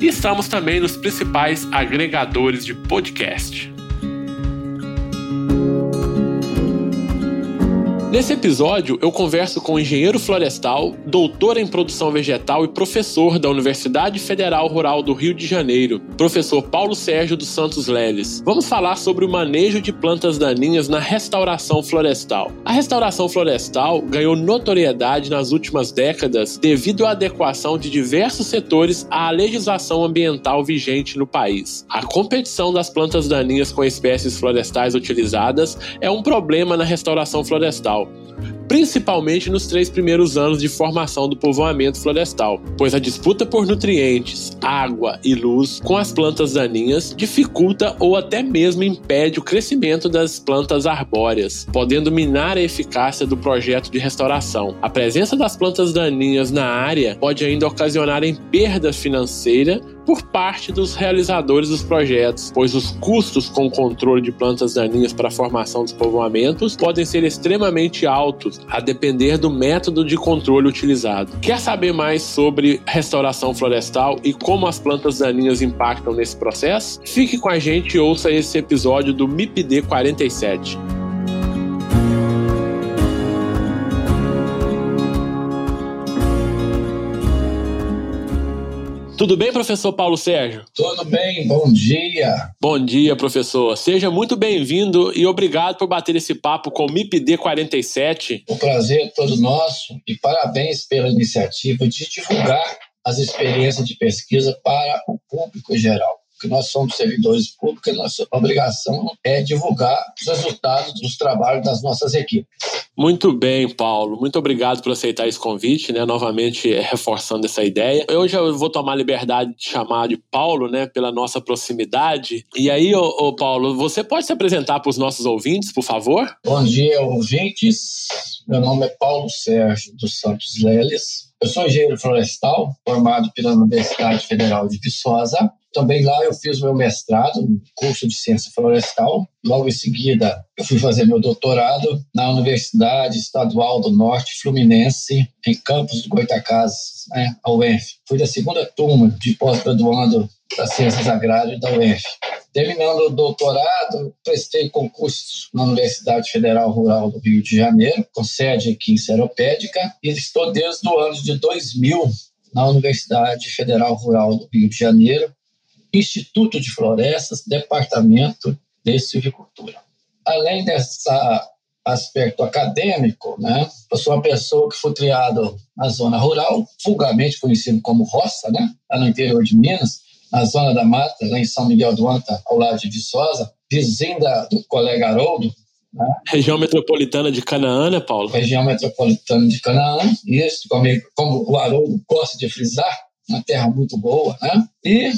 E estamos também nos principais agregadores de podcast. Nesse episódio, eu converso com o engenheiro florestal, doutor em produção vegetal e professor da Universidade Federal Rural do Rio de Janeiro, professor Paulo Sérgio dos Santos Leles. Vamos falar sobre o manejo de plantas daninhas na restauração florestal. A restauração florestal ganhou notoriedade nas últimas décadas devido à adequação de diversos setores à legislação ambiental vigente no país. A competição das plantas daninhas com espécies florestais utilizadas é um problema na restauração florestal principalmente nos três primeiros anos de formação do povoamento florestal, pois a disputa por nutrientes, água e luz com as plantas daninhas dificulta ou até mesmo impede o crescimento das plantas arbóreas, podendo minar a eficácia do projeto de restauração. A presença das plantas daninhas na área pode ainda ocasionar em perda financeira por parte dos realizadores dos projetos, pois os custos com o controle de plantas daninhas para a formação dos povoamentos podem ser extremamente altos, a depender do método de controle utilizado. Quer saber mais sobre restauração florestal e como as plantas daninhas impactam nesse processo? Fique com a gente e ouça esse episódio do MIPD 47. Tudo bem, professor Paulo Sérgio? Tudo bem, bom dia. Bom dia, professor. Seja muito bem-vindo e obrigado por bater esse papo com o MIPD 47. O prazer é todo nosso e parabéns pela iniciativa de divulgar as experiências de pesquisa para o público em geral que nós somos servidores públicos, a nossa obrigação é divulgar os resultados dos trabalhos das nossas equipes. Muito bem, Paulo. Muito obrigado por aceitar esse convite, né? Novamente reforçando essa ideia. Eu já vou tomar a liberdade de chamar de Paulo, né? Pela nossa proximidade. E aí, ô, ô Paulo, você pode se apresentar para os nossos ouvintes, por favor? Bom dia, ouvintes. Meu nome é Paulo Sérgio dos Santos Leles. Eu sou engenheiro florestal, formado pela Universidade Federal de Viçosa. Também lá eu fiz meu mestrado, um curso de ciência florestal. Logo em seguida, eu fui fazer meu doutorado na Universidade Estadual do Norte Fluminense, em Campos do Goitacazes, né, a UENF. Fui da segunda turma de pós-graduando das Ciências Agrárias da UENF. Terminando o doutorado, prestei concursos na Universidade Federal Rural do Rio de Janeiro, com sede aqui em Seropédica, e estou desde o ano de 2000 na Universidade Federal Rural do Rio de Janeiro, Instituto de Florestas, Departamento de Silvicultura. Além desse aspecto acadêmico, né, eu sou uma pessoa que foi criado na zona rural, vulgarmente conhecido como roça, né, lá no interior de Minas, na zona da mata, lá em São Miguel do Anta, ao lado de Viçosa, vizinho da, do colega Haroldo. Né? Região metropolitana de Canaã, né, Paulo? Região metropolitana de Canaã, isso, como, como o Haroldo gosta de frisar, uma terra muito boa, né? E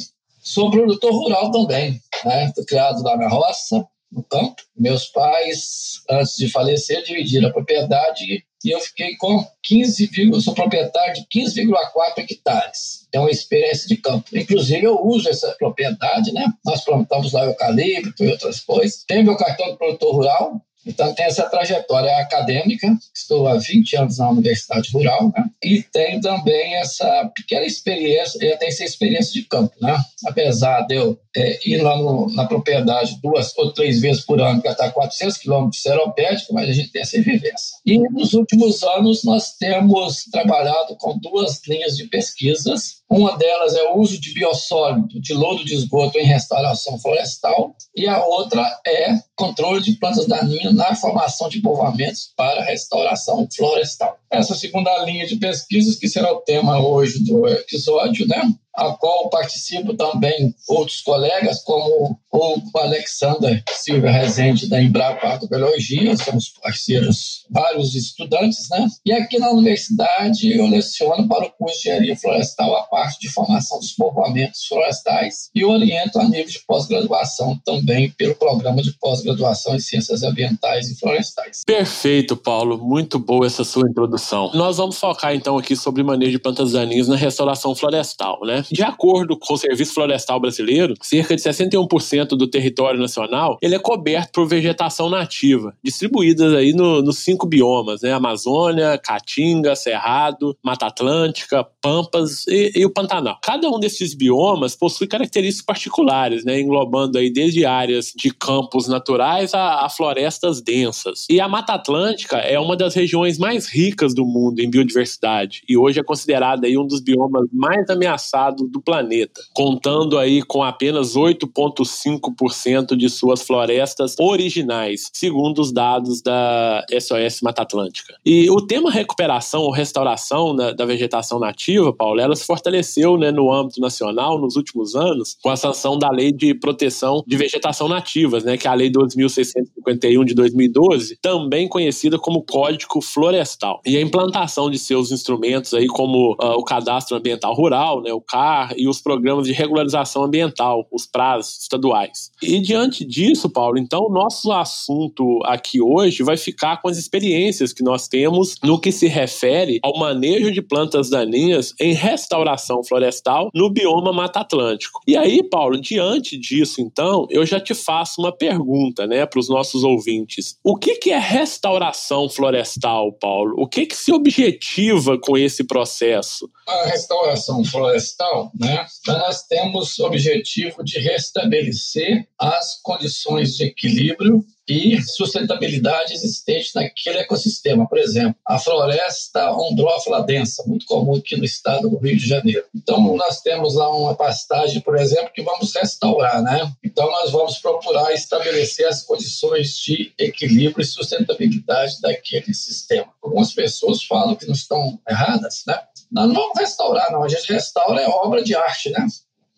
Sou produtor rural também, né? Fui criado na roça, no campo. Meus pais, antes de falecer, dividiram a propriedade e eu fiquei com 15, sou proprietário de 15,4 hectares. É uma experiência de campo. Inclusive, eu uso essa propriedade, né? Nós plantamos lá eucalipto e outras coisas. Tenho meu cartão de produtor rural, Então, tem essa trajetória acadêmica, estou há 20 anos na Universidade Rural, né? e tenho também essa pequena experiência, eu tenho essa experiência de campo. Né? Apesar de eu é, ir lá no, na propriedade duas ou três vezes por ano, que está 400 quilômetros de seropédica, mas a gente tem essa vivência. E nos últimos anos, nós temos trabalhado com duas linhas de pesquisas uma delas é o uso de biossólido, de lodo de esgoto em restauração florestal, e a outra é controle de plantas daninhas na formação de povoamentos para restauração florestal. Essa segunda linha de pesquisas, que será o tema hoje do episódio, né? a qual participam também outros colegas, como o Alexander Silva Rezende, da Embrapa Agrobiologia, somos parceiros, vários estudantes, né? E aqui na universidade eu leciono para o curso de Engenharia Florestal a parte de formação dos povoamentos florestais e oriento a nível de pós-graduação também pelo programa de pós-graduação em Ciências Ambientais e Florestais. Perfeito, Paulo. Muito boa essa sua introdução. Nós vamos focar então aqui sobre manejo de plantas daninhas na restauração florestal, né? De acordo com o Serviço Florestal Brasileiro, cerca de 61% do território nacional ele é coberto por vegetação nativa, distribuída aí no, nos cinco biomas, né? Amazônia, Caatinga, Cerrado, Mata Atlântica, Pampas e, e, o Pantanal. Cada um desses biomas possui características particulares, né? Englobando aí desde áreas de campos naturais a, a florestas densas. E a Mata Atlântica é uma das regiões mais ricas do mundo em biodiversidade e hoje é considerada aí um dos biomas mais ameaçados do planeta, contando aí com apenas 8,5% de suas florestas originais, segundo os dados da SOS Mata Atlântica. E o tema recuperação ou restauração da, da vegetação nativa, Paulo, ela se fortaleceu né, no âmbito nacional nos últimos anos com a sanção da Lei de Proteção de Vegetação Nativas, né, que é a Lei 2651 de 2012, também conhecida como Código Florestal. E a implantação de seus instrumentos aí como uh, o Cadastro Ambiental Rural, né, o CAR, e os programas de regularização ambiental, os prazos estaduais. E diante disso, Paulo, então nosso assunto aqui hoje vai ficar com as experiências que nós temos no que se refere ao manejo de plantas daninhas em restauração florestal no bioma Mata Atlântico. E aí, Paulo, diante disso, então, eu já te faço uma pergunta, né, para os nossos ouvintes. O que, que é restauração florestal, Paulo? O que, que se objetiva com esse processo? A restauração florestal né, nós temos o objetivo de restabelecer as condições de equilíbrio e sustentabilidade existente naquele ecossistema. Por exemplo, a floresta ondrófila densa, muito comum aqui no estado do Rio de Janeiro. Então, nós temos lá uma pastagem, por exemplo, que vamos restaurar, né? Então, nós vamos procurar estabelecer as condições de equilíbrio e sustentabilidade daquele sistema. Algumas pessoas falam que não estão erradas, né? Nós não vamos restaurar, não. A gente restaura é obra de arte, né?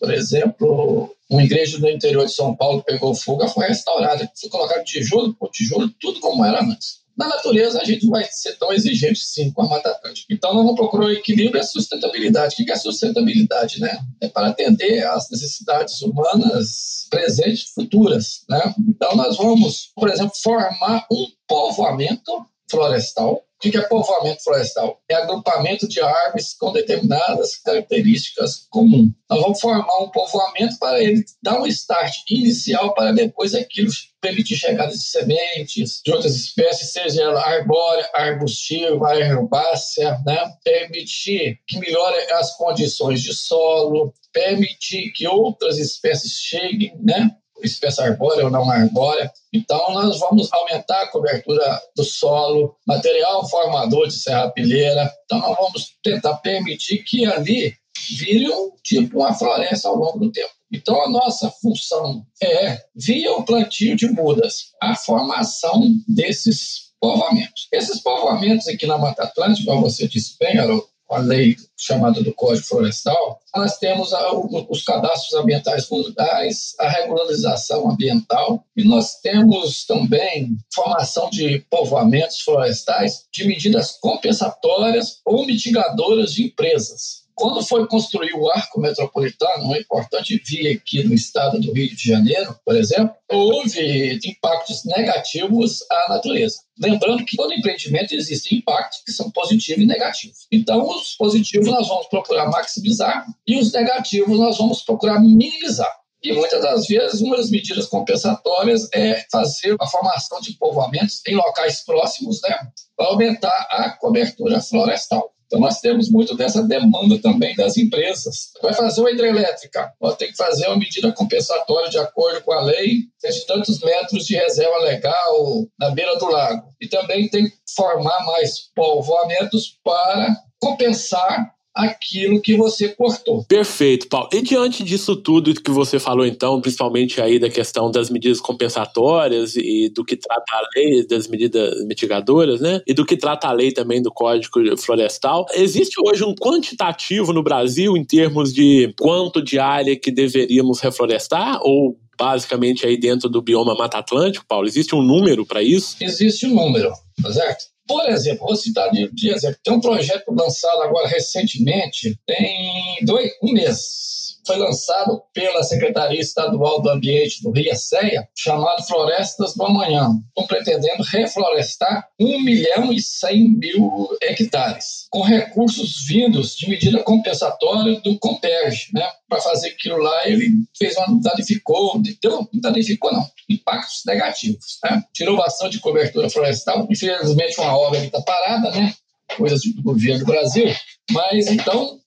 Por exemplo, uma igreja no interior de São Paulo pegou fogo, foi restaurada. Foi colocado tijolo por tijolo, tudo como era antes. Na natureza, a gente vai ser tão exigente, sim, com a Mata Atlântica. Então, nós vamos procurar o equilíbrio e a sustentabilidade. O que é sustentabilidade? Né? É para atender às necessidades humanas presentes e futuras. Né? Então, nós vamos, por exemplo, formar um povoamento florestal o que é povoamento florestal? É agrupamento de árvores com determinadas características comuns. Nós vamos formar um povoamento para ele dar um start inicial para depois aquilo permitir chegada de sementes de outras espécies, seja ela arbórea, arbustiva, herbácea, né? permitir que melhore as condições de solo, permitir que outras espécies cheguem, né? Espécie arbórea ou não arbórea. Então, nós vamos aumentar a cobertura do solo, material formador de serrapilheira. Então, nós vamos tentar permitir que ali vire um tipo uma floresta ao longo do tempo. Então, a nossa função é, via o plantio de mudas, a formação desses povoamentos. Esses povoamentos aqui na Mata Atlântica, como você disse bem, Haroldo, a lei chamada do Código Florestal, nós temos os cadastros ambientais rurais, a regularização ambiental e nós temos também formação de povoamentos florestais de medidas compensatórias ou mitigadoras de empresas. Quando foi construir o arco metropolitano, uma importante via aqui no estado do Rio de Janeiro, por exemplo, houve impactos negativos à natureza. Lembrando que todo empreendimento existe impactos que são positivos e negativos. Então, os positivos nós vamos procurar maximizar e os negativos nós vamos procurar minimizar. E muitas das vezes, uma das medidas compensatórias é fazer a formação de povoamentos em locais próximos, né, para aumentar a cobertura florestal. Então, nós temos muito dessa demanda também das empresas. Vai fazer uma hidrelétrica, vai ter que fazer uma medida compensatória de acordo com a lei, de tantos metros de reserva legal na beira do lago. E também tem que formar mais povoamentos para compensar aquilo que você cortou. Perfeito, Paulo. E diante disso tudo que você falou, então, principalmente aí da questão das medidas compensatórias e do que trata a lei, das medidas mitigadoras, né? E do que trata a lei também do Código Florestal, existe hoje um quantitativo no Brasil em termos de quanto de área que deveríamos reflorestar ou basicamente aí dentro do bioma Mata Atlântico, Paulo? Existe um número para isso? Existe um número, tá certo? Por exemplo, vou citar de, de exemplo, tem um projeto lançado agora recentemente, tem dois, um mês, foi lançado pela Secretaria Estadual do Ambiente do Rio Ceia, chamado Florestas do Amanhã. Estão pretendendo reflorestar 1 milhão e 100 mil hectares, com recursos vindos de medida compensatória do Comperge, né? Para fazer aquilo lá, ele fez uma danificou, deu, danificou não, impactos negativos, né? Tirou bastante cobertura florestal, infelizmente uma obra que está parada, né? Coisas do governo do Brasil, mas então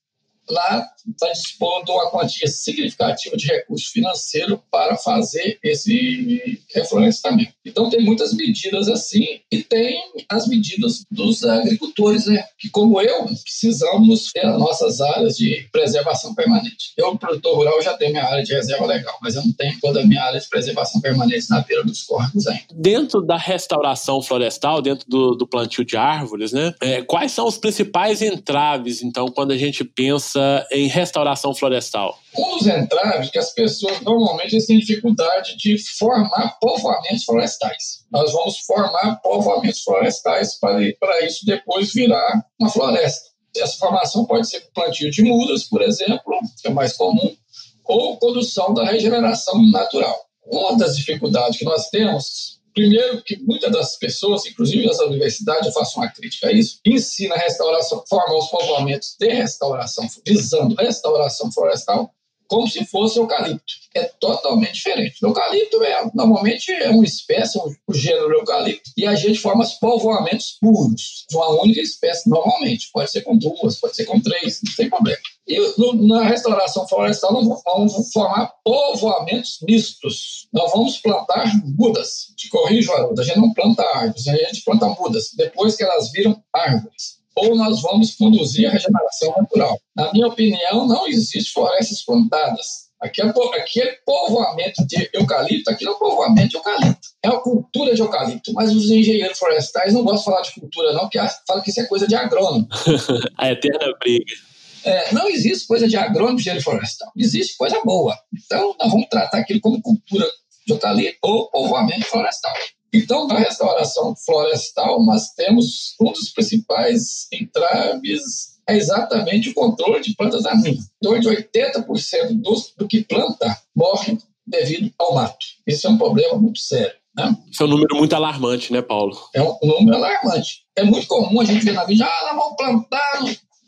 lá está dispondo uma quantia significativa de recurso financeiro para fazer esse reflorestamento. Então, tem muitas medidas assim e tem as medidas dos agricultores, né? que, como eu, precisamos ter as nossas áreas de preservação permanente. Eu, produtor rural, já tenho minha área de reserva legal, mas eu não tenho toda a minha área de preservação permanente na beira dos córregos ainda. Dentro da restauração florestal, dentro do, do plantio de árvores, né? É, quais são os principais entraves, então, quando a gente pensa em restauração florestal? Um dos entraves que as pessoas normalmente têm dificuldade de formar povoamentos florestais. Nós vamos formar povoamentos florestais para, para isso depois virar uma floresta. Essa formação pode ser plantio de mudas, por exemplo, que é mais comum, ou condução da regeneração natural. Uma das dificuldades que nós temos Primeiro, que muitas das pessoas, inclusive nas universidades, eu faço uma crítica a isso, ensina a restauração, forma os povoamentos de restauração, visando restauração florestal, como se fosse eucalipto. É totalmente diferente. O eucalipto é, normalmente é uma espécie, um, um gênero eucalipto, e a gente forma os povoamentos puros, de uma única espécie, normalmente. Pode ser com duas, pode ser com três, não tem problema. E no, na restauração florestal, nós vamos formar povoamentos mistos. Nós vamos plantar mudas. Te corrijo, Haroldo, a gente não planta árvores, a gente planta mudas, depois que elas viram árvores ou nós vamos conduzir a regeneração natural. Na minha opinião, não existe florestas plantadas. Aquele, aquele povoamento de eucalipto, aquilo é um povoamento de eucalipto. É uma cultura de eucalipto, mas os engenheiros florestais não gostam de falar de cultura, não, porque falam que isso é coisa de agrônomo. a eterna briga. É, não existe coisa de agrônomo de engenheiro florestal. Existe coisa boa. Então, nós vamos tratar aquilo como cultura de eucalipto ou povoamento florestal. Então, na restauração florestal, nós temos um dos principais entraves é exatamente o controle de plantas daninhas. Então, de 80% do, do que planta morre devido ao mato. Isso é um problema muito sério. Né? Isso é um número muito alarmante, né, Paulo? É um número alarmante. É muito comum a gente ver na vida, ah, nós vamos plantar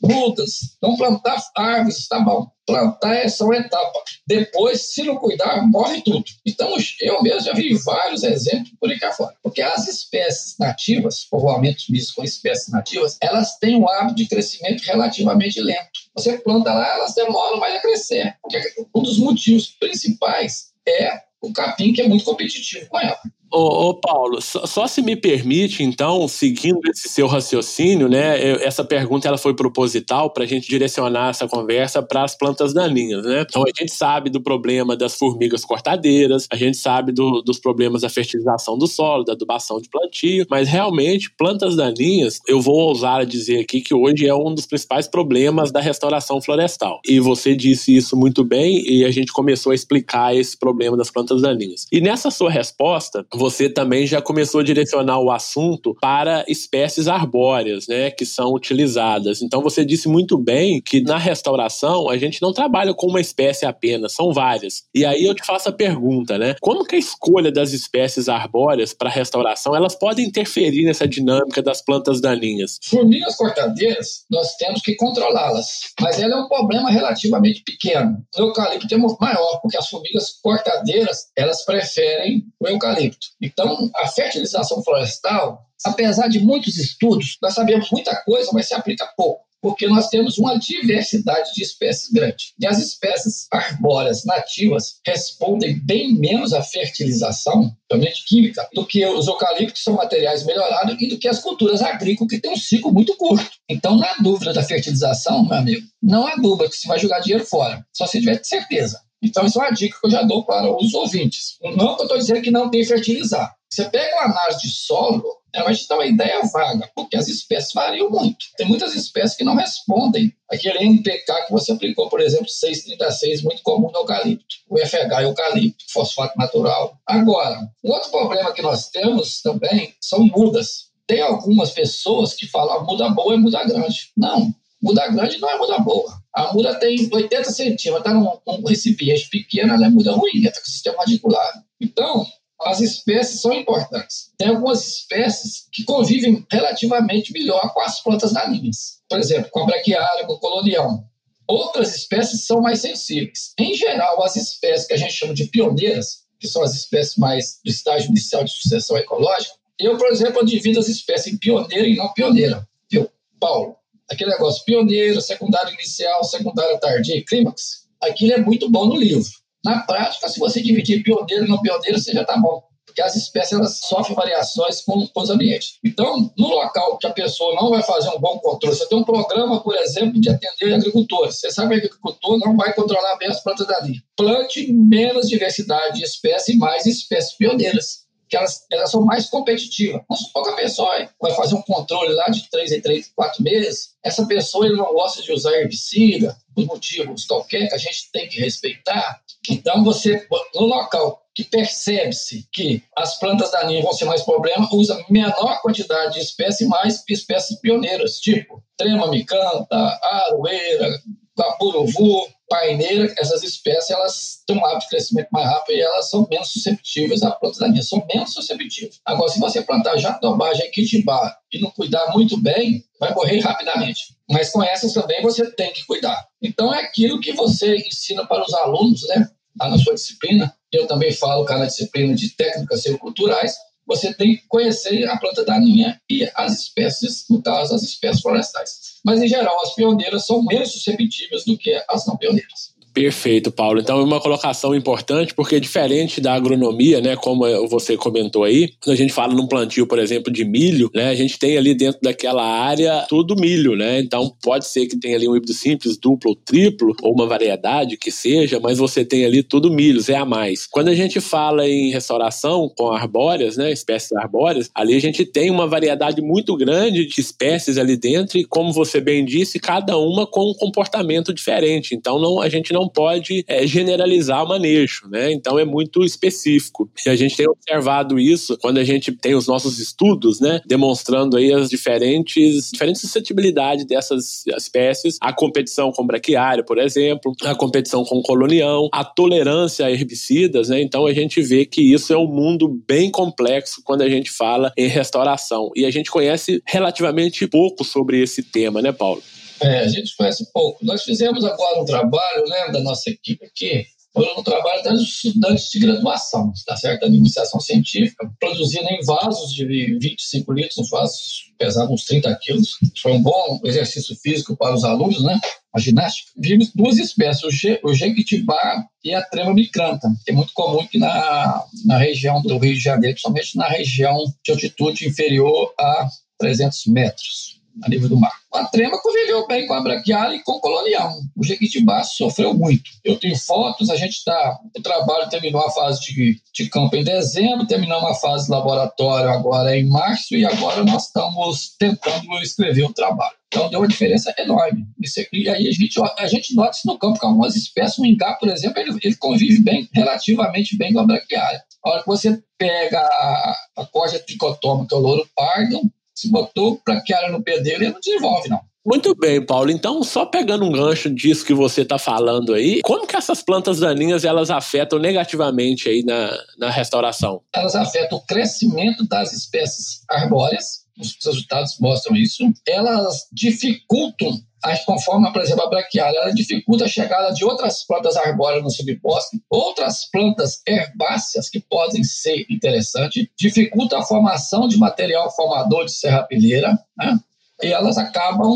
mudas, vamos plantar árvores, tá bom. Plantar é só uma etapa. Depois, se não cuidar, morre tudo. Então, eu mesmo já vi vários exemplos por aí cá fora. Porque as espécies nativas, povoamentos mistos com espécies nativas, elas têm um hábito de crescimento relativamente lento. Você planta lá, elas demoram mais a crescer. Porque um dos motivos principais é o capim, que é muito competitivo com ela. Ô, ô, Paulo, só, só, se me permite, então, seguindo esse seu raciocínio, né? Eu, essa pergunta ela foi proposital para a gente direcionar essa conversa para as plantas daninhas, né? Então a gente sabe do problema das formigas cortadeiras, a gente sabe do, dos problemas da fertilização do solo, da adubação de plantio, mas realmente plantas daninhas, eu vou ousar dizer aqui que hoje é um dos principais problemas da restauração florestal. E você disse isso muito bem e a gente começou a explicar esse problema das plantas daninhas. E nessa sua resposta, você também já começou a direcionar o assunto para espécies arbóreas, né, que são utilizadas. Então você disse muito bem que na restauração a gente não trabalha com uma espécie apenas, são várias. E aí eu te faço a pergunta, né? Como que a escolha das espécies arbóreas para restauração, elas podem interferir nessa dinâmica das plantas daninhas? Formigas cortadeiras, nós temos que controlá-las, mas ela é um problema relativamente pequeno. O eucalipto é maior, porque as formigas cortadeiras, elas preferem o eucalipto. Então, a fertilização florestal, apesar de muitos estudos, nós sabemos muita coisa, mas se aplica pouco porque nós temos uma diversidade de espécies grande. E as espécies arbóreas nativas respondem bem menos à fertilização, principalmente química, do que os eucaliptos, que são materiais melhorados, e do que as culturas agrícolas, que têm um ciclo muito curto. Então, na dúvida da fertilização, meu amigo, não há dúvida que você vai jogar dinheiro fora, só se tiver certeza. Então, isso é uma dica que eu já dou para os ouvintes. Não que eu estou dizendo que não tem fertilizar. Você pega uma análise de solo, ela vai te dar uma ideia vaga, porque as espécies variam muito. Tem muitas espécies que não respondem aquele NPK que você aplicou, por exemplo, 636, muito comum no eucalipto. O FH eucalipto, fosfato natural. Agora, um outro problema que nós temos também são mudas. Tem algumas pessoas que falam muda boa é muda grande. Não, muda grande não é muda boa. A muda tem 80 centímetros, está num, num recipiente pequeno, ela é muda ruim, está com o sistema radicular. Então, as espécies são importantes. Tem algumas espécies que convivem relativamente melhor com as plantas daninhas. Por exemplo, com a braquiária, com o colonião. Outras espécies são mais sensíveis. Em geral, as espécies que a gente chama de pioneiras, que são as espécies mais do estágio inicial de sucessão ecológica, eu, por exemplo, eu divido as espécies em pioneira e não pioneira. Viu, Paulo? Aquele negócio pioneiro, secundário inicial, secundário tardia clímax, aquilo é muito bom no livro. Na prática, se você dividir pioneiro e não pioneiro, você já está bom. Porque as espécies elas sofrem variações com, com os ambientes. Então, no local que a pessoa não vai fazer um bom controle, você tem um programa, por exemplo, de atender agricultores. Você sabe que o agricultor não vai controlar bem as plantas dali. Plante menos diversidade de espécies e mais espécies pioneiras que elas, elas são mais competitivas. Vamos supor que a pessoa vai fazer um controle lá de 3 em 3, 4 meses, essa pessoa ele não gosta de usar herbicida, por motivos qualquer que a gente tem que respeitar. Então, você, no local que percebe-se que as plantas daninhas vão ser mais problema, usa menor quantidade de espécies mais espécies pioneiras, tipo trema micanta, aroeira, capuruvu, paineira, essas espécies elas têm um hábito de crescimento mais rápido e elas são menos susceptíveis a plantas daninhas, são menos susceptíveis. Agora, se você plantar jatobá, jequitibá e não cuidar muito bem, vai morrer rapidamente. Mas com essas também você tem que cuidar. Então é aquilo que você ensina para os alunos, né? Lá na sua disciplina, eu também falo cá na disciplina de técnicas culturais, você tem que conhecer a planta daninha e as espécies, no caso, as espécies florestais. Mas, em geral, as pioneiras são menos susceptíveis do que as não pioneiras. Perfeito, Paulo. Então, é uma colocação importante, porque diferente da agronomia, né, como você comentou aí, quando a gente fala num plantio, por exemplo, de milho, né, a gente tem ali dentro daquela área tudo milho, né? Então, pode ser que tenha ali um híbrido simples, duplo ou triplo, ou uma variedade que seja, mas você tem ali tudo milho, é a mais. Quando a gente fala em restauração com arbóreas, né, espécies arbóreas, ali a gente tem uma variedade muito grande de espécies ali dentro e, como você bem disse, cada uma com um comportamento diferente. Então, não, a gente não não pode é, generalizar o manejo, né? Então é muito específico. E a gente tem observado isso quando a gente tem os nossos estudos, né? Demonstrando aí as diferentes, diferentes suscetibilidades dessas espécies, a competição com braquiária, por exemplo, a competição com colonião, a tolerância a herbicidas, né? Então a gente vê que isso é um mundo bem complexo quando a gente fala em restauração. E a gente conhece relativamente pouco sobre esse tema, né, Paulo? É, a gente conhece pouco. Nós fizemos agora um trabalho né, da nossa equipe aqui, foi um trabalho das estudantes de graduação, tá certo? Da iniciação científica, produzindo em vasos de 25 litros, vasos pesavam uns 30 quilos. Foi um bom exercício físico para os alunos, né? A ginástica. Vimos duas espécies, o jequitibá e a trema micranta, que é muito comum aqui na, na região do Rio de Janeiro, principalmente na região de altitude inferior a 300 metros a nível do mar. A trema conviveu bem com a braquiária e com o colonial. O Jequitibá sofreu muito. Eu tenho fotos, a gente está. O trabalho terminou a fase de, de campo em dezembro, terminou uma fase de laboratório agora em março, e agora nós estamos tentando escrever o trabalho. Então deu uma diferença enorme. E aí a gente, a gente nota isso no campo, com algumas espécies, o ingá, por exemplo, ele, ele convive bem, relativamente bem com a braquiária. A hora que você pega a, a corda tricotoma, que é o louro pardo, se botou braquiária no pé dele, ele não desenvolve, não. Muito bem, Paulo. Então, só pegando um gancho disso que você está falando aí, como que essas plantas daninhas elas afetam negativamente aí na, na restauração? Elas afetam o crescimento das espécies arbóreas, os resultados mostram isso. Elas dificultam conforme, por exemplo, a braquiária, ela dificulta a chegada de outras plantas arbóreas no subbosque, outras plantas herbáceas que podem ser interessantes, dificulta a formação de material formador de serrapilheira, né? e elas acabam,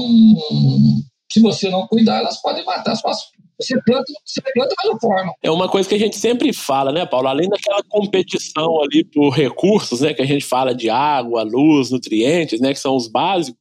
se você não cuidar, elas podem matar suas você você forma. É uma coisa que a gente sempre fala, né, Paulo? Além daquela competição ali por recursos, né, que a gente fala de água, luz, nutrientes, né, que são os básicos,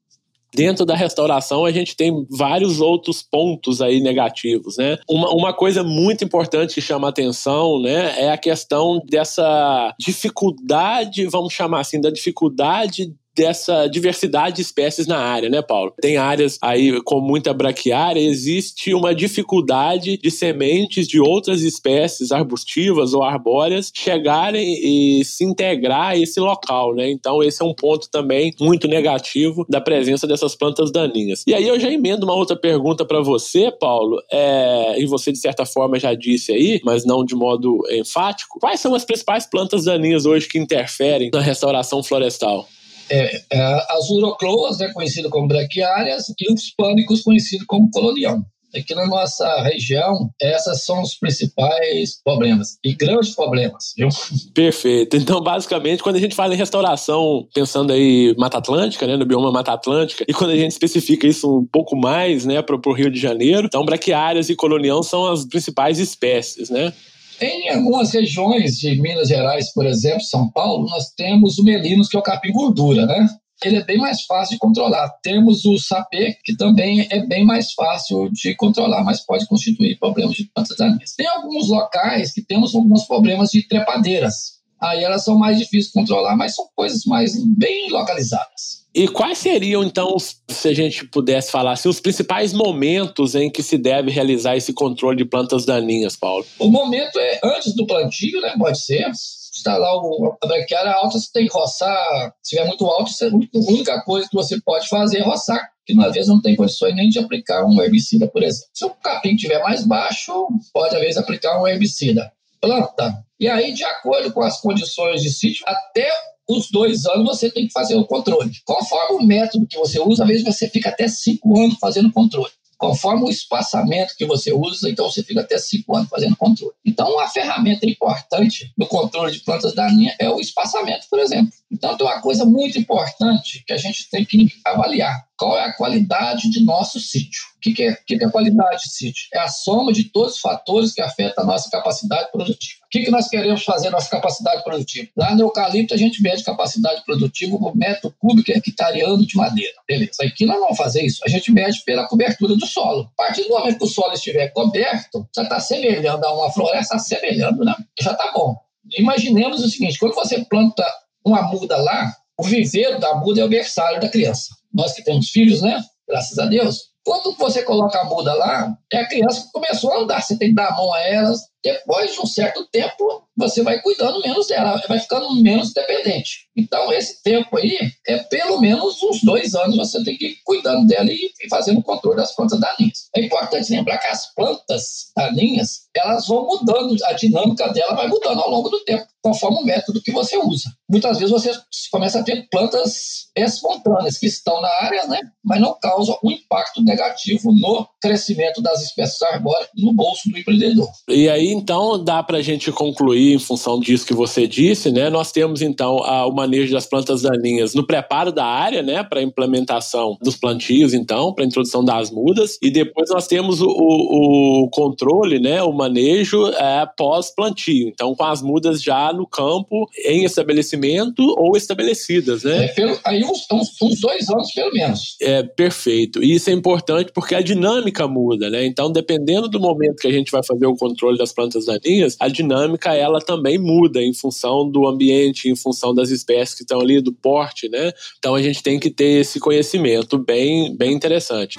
dentro da restauração a gente tem vários outros pontos aí negativos, né? Uma, uma coisa muito importante que chama atenção, né, é a questão dessa dificuldade, vamos chamar assim, da dificuldade dessa diversidade de espécies na área, né, Paulo? Tem áreas aí com muita braquiária, existe uma dificuldade de sementes de outras espécies arbustivas ou arbóreas chegarem e se integrar a esse local, né? Então esse é um ponto também muito negativo da presença dessas plantas daninhas. E aí eu já emendo uma outra pergunta para você, Paulo, é, e você de certa forma já disse aí, mas não de modo enfático, quais são as principais plantas daninhas hoje que interferem na restauração florestal? É, é, as urocloas, né, conhecidas como braquiárias, e os pânicos, conhecidos como colonial. Aqui na nossa região, essas são os principais problemas, e grandes problemas, viu? Perfeito. Então, basicamente, quando a gente fala em restauração, pensando aí Mata Atlântica, né, no bioma Mata Atlântica, e quando a gente especifica isso um pouco mais, né, para o Rio de Janeiro, então braquiárias e colonião são as principais espécies, né? Em algumas regiões de Minas Gerais, por exemplo, São Paulo, nós temos o melinos, que é o capim gordura, né? Ele é bem mais fácil de controlar. Temos o sapê, que também é bem mais fácil de controlar, mas pode constituir problemas de plantas daninhas. Tem alguns locais que temos alguns problemas de trepadeiras. Aí elas são mais difíceis de controlar, mas são coisas mais bem localizadas. E quais seriam, então, se a gente pudesse falar assim, os principais momentos em que se deve realizar esse controle de plantas daninhas, Paulo? O momento é antes do plantio, né? Pode ser. Está lá o, a braquiária alta, você tem que roçar. Se estiver muito alto, a única coisa que você pode fazer é roçar que às vezes não tem condições nem de aplicar um herbicida, por exemplo. Se o capim estiver mais baixo, pode às vezes aplicar um herbicida. Planta. E aí, de acordo com as condições de sítio, até os dois anos você tem que fazer o controle. Conforme o método que você usa, às vezes você fica até cinco anos fazendo controle. Conforme o espaçamento que você usa, então você fica até cinco anos fazendo controle. Então, uma ferramenta importante no controle de plantas daninhas é o espaçamento, por exemplo. Então, tem uma coisa muito importante que a gente tem que avaliar. Qual é a qualidade de nosso sítio? O que é, que é qualidade de sítio? É a soma de todos os fatores que afetam a nossa capacidade produtiva. O que, que nós queremos fazer nossa capacidade produtiva? Lá no eucalipto, a gente mede capacidade produtiva por metro cúbico hectareano de madeira. Beleza. Aqui nós vamos fazer isso. A gente mede pela cobertura do solo. A partir do momento que o solo estiver coberto, já está semelhando a uma floresta, semelhando, né? Já está bom. Imaginemos o seguinte: quando você planta uma muda lá, o viveiro da muda é o berçário da criança. Nós que temos filhos, né? Graças a Deus. Quando você coloca a muda lá, é a criança que começou a andar. Você tem que dar a mão a elas. Depois de um certo tempo, você vai cuidando menos dela, vai ficando menos dependente. Então, esse tempo aí é pelo menos uns dois anos você tem que ir cuidando dela e fazendo o controle das plantas daninhas. É importante lembrar que as plantas daninhas, elas vão mudando, a dinâmica dela vai mudando ao longo do tempo, conforme o método que você usa. Muitas vezes você começa a ter plantas espontâneas que estão na área, né, mas não causam um impacto negativo no crescimento das espécies arbóreas no bolso do empreendedor. E aí, então, dá para a gente concluir, em função disso que você disse, né? Nós temos, então, o manejo das plantas daninhas no preparo da área, né? Para implementação dos plantios, então, para introdução das mudas. E depois nós temos o, o, o controle, né? O manejo é, pós-plantio. Então, com as mudas já no campo, em estabelecimento ou estabelecidas, né? É, pelo, aí uns, uns, uns dois anos, pelo menos. É, perfeito. E isso é importante porque a dinâmica muda, né? Então, dependendo do momento que a gente vai fazer o controle das plantas daninhas, a dinâmica ela também muda em função do ambiente, em função das espécies que estão ali, do porte, né? Então a gente tem que ter esse conhecimento bem, bem interessante.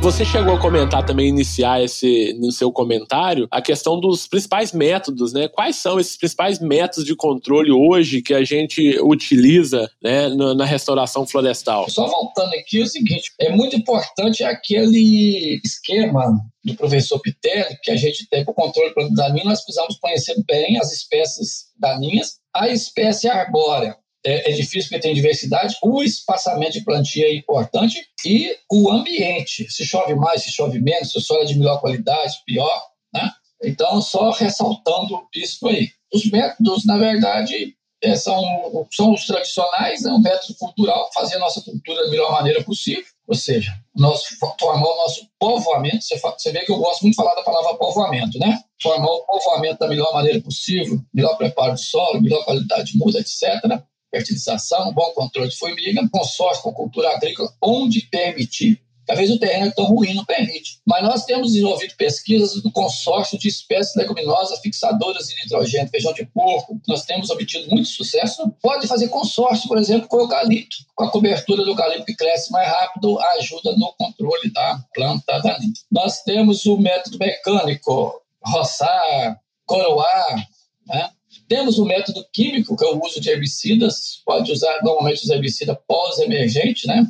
Você chegou a comentar também, iniciar esse no seu comentário, a questão dos principais métodos, né? Quais são esses principais métodos de controle hoje que a gente utiliza né, na restauração florestal? Só voltando aqui, é o seguinte: é muito importante aquele esquema do professor Pitelli, que a gente tem para o controle daninho, nós precisamos conhecer bem as espécies daninhas. A espécie arbórea é, é, difícil porque tem diversidade, o espaçamento de plantio é importante e o ambiente. Se chove mais, se chove menos, se o solo é de melhor qualidade, pior, né? Então, só ressaltando isso aí. Os métodos, na verdade, é, são, são os tradicionais, é um método cultural, fazer a nossa cultura da melhor maneira possível, ou seja, formar o nosso povoamento. Você, você vê que eu gosto muito de falar da palavra povoamento, né? Formar o povoamento da melhor maneira possível, melhor preparo do solo, melhor qualidade de muda, etc. Fertilização, bom controle de formiga, consórcio com cultura agrícola, onde permitir Talvez o terreno é tão ruim, não permite. Mas nós temos desenvolvido pesquisas do consórcio de espécies leguminosas fixadoras de nitrogênio, feijão de porco. Nós temos obtido muito sucesso. Pode fazer consórcio, por exemplo, com eucalipto. Com a cobertura do eucalipto que cresce mais rápido, ajuda no controle da planta daninha. Nós temos o método mecânico, roçar, coroar, né? Temos o método químico, que é o uso de herbicidas, pode usar normalmente os herbicidas pós-emergente, né?